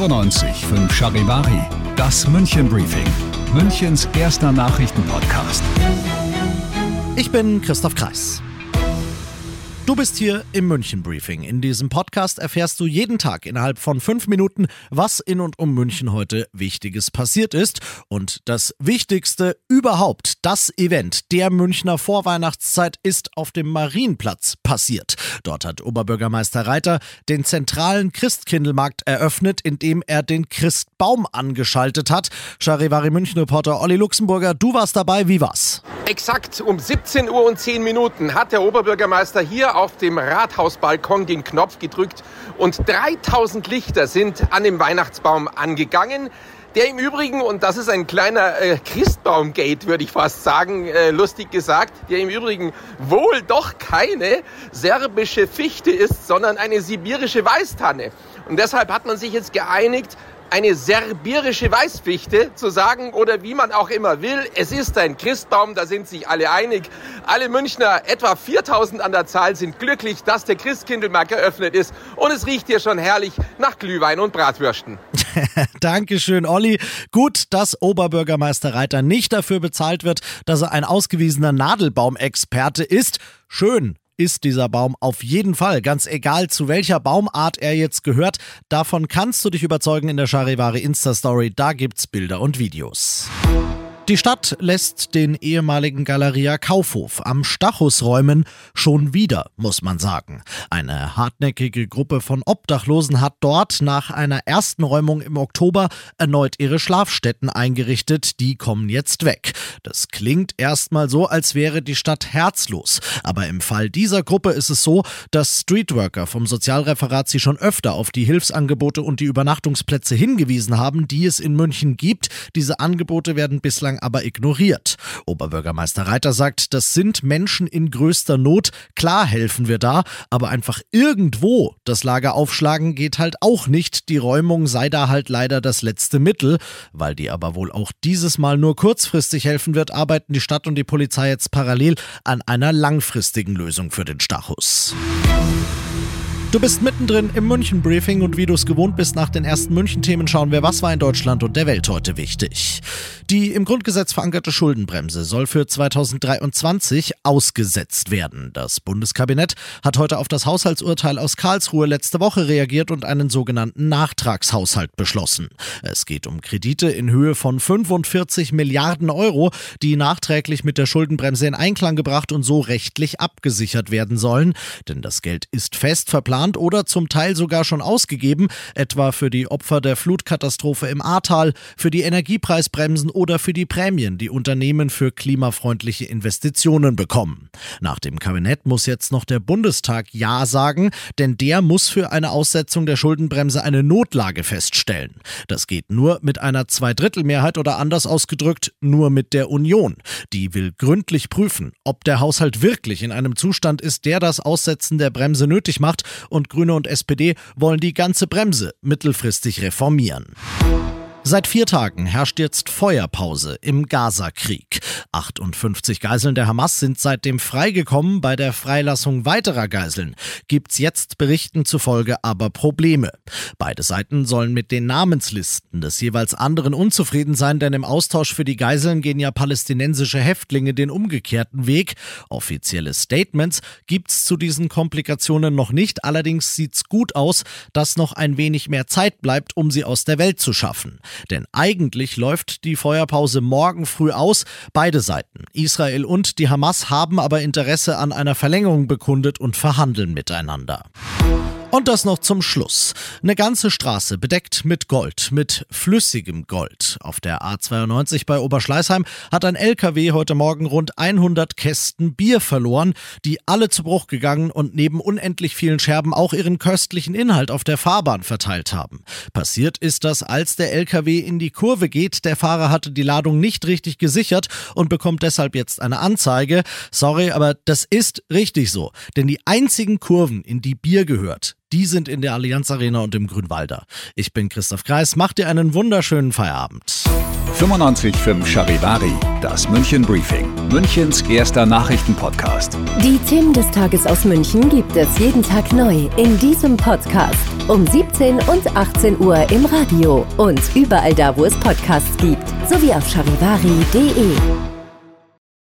95 5 Charivari, das München Briefing, Münchens erster Nachrichtenpodcast. Ich bin Christoph Kreis. Du bist hier im München Briefing. In diesem Podcast erfährst du jeden Tag innerhalb von fünf Minuten, was in und um München heute Wichtiges passiert ist. Und das Wichtigste überhaupt, das Event der Münchner Vorweihnachtszeit ist auf dem Marienplatz passiert. Dort hat Oberbürgermeister Reiter den zentralen Christkindlmarkt eröffnet, indem er den Christbaum angeschaltet hat. Charivari München Reporter Olli Luxemburger, du warst dabei, wie war's? Exakt um 17 Uhr und 10 Minuten hat der Oberbürgermeister hier auf dem Rathausbalkon den Knopf gedrückt und 3000 Lichter sind an dem Weihnachtsbaum angegangen. Der im Übrigen, und das ist ein kleiner äh, Christbaumgate, würde ich fast sagen, äh, lustig gesagt, der im Übrigen wohl doch keine serbische Fichte ist, sondern eine sibirische Weißtanne. Und deshalb hat man sich jetzt geeinigt, eine serbirische Weißfichte zu sagen oder wie man auch immer will. Es ist ein Christbaum, da sind sich alle einig. Alle Münchner, etwa 4000 an der Zahl, sind glücklich, dass der Christkindlmarkt eröffnet ist und es riecht hier schon herrlich nach Glühwein und Bratwürsten. Dankeschön, Olli. Gut, dass Oberbürgermeister Reiter nicht dafür bezahlt wird, dass er ein ausgewiesener Nadelbaumexperte ist. Schön, ist dieser Baum auf jeden Fall. Ganz egal, zu welcher Baumart er jetzt gehört, davon kannst du dich überzeugen in der Charivari Insta-Story. Da gibt's Bilder und Videos. Die Stadt lässt den ehemaligen Galeria Kaufhof am Stachus räumen, schon wieder, muss man sagen. Eine hartnäckige Gruppe von Obdachlosen hat dort nach einer ersten Räumung im Oktober erneut ihre Schlafstätten eingerichtet, die kommen jetzt weg. Das klingt erstmal so, als wäre die Stadt herzlos, aber im Fall dieser Gruppe ist es so, dass Streetworker vom Sozialreferat sie schon öfter auf die Hilfsangebote und die Übernachtungsplätze hingewiesen haben, die es in München gibt. Diese Angebote werden bislang aber ignoriert. Oberbürgermeister Reiter sagt, das sind Menschen in größter Not. Klar helfen wir da, aber einfach irgendwo das Lager aufschlagen geht halt auch nicht. Die Räumung sei da halt leider das letzte Mittel. Weil die aber wohl auch dieses Mal nur kurzfristig helfen wird, arbeiten die Stadt und die Polizei jetzt parallel an einer langfristigen Lösung für den Stachus. Du bist mittendrin im München-Briefing und wie du es gewohnt bist, nach den ersten München-Themen schauen wir, was war in Deutschland und der Welt heute wichtig. Die im Grundgesetz verankerte Schuldenbremse soll für 2023 ausgesetzt werden. Das Bundeskabinett hat heute auf das Haushaltsurteil aus Karlsruhe letzte Woche reagiert und einen sogenannten Nachtragshaushalt beschlossen. Es geht um Kredite in Höhe von 45 Milliarden Euro, die nachträglich mit der Schuldenbremse in Einklang gebracht und so rechtlich abgesichert werden sollen. Denn das Geld ist fest verplant geplant oder zum Teil sogar schon ausgegeben, etwa für die Opfer der Flutkatastrophe im Ahrtal, für die Energiepreisbremsen oder für die Prämien, die Unternehmen für klimafreundliche Investitionen bekommen. Nach dem Kabinett muss jetzt noch der Bundestag Ja sagen, denn der muss für eine Aussetzung der Schuldenbremse eine Notlage feststellen. Das geht nur mit einer Zweidrittelmehrheit oder anders ausgedrückt nur mit der Union. Die will gründlich prüfen, ob der Haushalt wirklich in einem Zustand ist, der das Aussetzen der Bremse nötig macht und Grüne und SPD wollen die ganze Bremse mittelfristig reformieren. Seit vier Tagen herrscht jetzt Feuerpause im Gaza-Krieg. 58 Geiseln der Hamas sind seitdem freigekommen. Bei der Freilassung weiterer Geiseln gibt's jetzt Berichten zufolge aber Probleme. Beide Seiten sollen mit den Namenslisten des jeweils anderen unzufrieden sein, denn im Austausch für die Geiseln gehen ja palästinensische Häftlinge den umgekehrten Weg. Offizielle Statements gibt's zu diesen Komplikationen noch nicht. Allerdings sieht's gut aus, dass noch ein wenig mehr Zeit bleibt, um sie aus der Welt zu schaffen. Denn eigentlich läuft die Feuerpause morgen früh aus. Beide Seiten, Israel und die Hamas, haben aber Interesse an einer Verlängerung bekundet und verhandeln miteinander. Und das noch zum Schluss. Eine ganze Straße bedeckt mit Gold, mit flüssigem Gold. Auf der A92 bei Oberschleißheim hat ein LKW heute Morgen rund 100 Kästen Bier verloren, die alle zu Bruch gegangen und neben unendlich vielen Scherben auch ihren köstlichen Inhalt auf der Fahrbahn verteilt haben. Passiert ist das, als der LKW in die Kurve geht. Der Fahrer hatte die Ladung nicht richtig gesichert und bekommt deshalb jetzt eine Anzeige. Sorry, aber das ist richtig so. Denn die einzigen Kurven, in die Bier gehört, die sind in der Allianz Arena und im Grünwalder. Ich bin Christoph Kreis, macht dir einen wunderschönen Feierabend. 95.5 Charivari, das München Briefing, Münchens erster Nachrichtenpodcast. Die Themen des Tages aus München gibt es jeden Tag neu in diesem Podcast. um 17 und 18 Uhr im Radio und überall da, wo es Podcasts gibt, sowie auf charivari.de.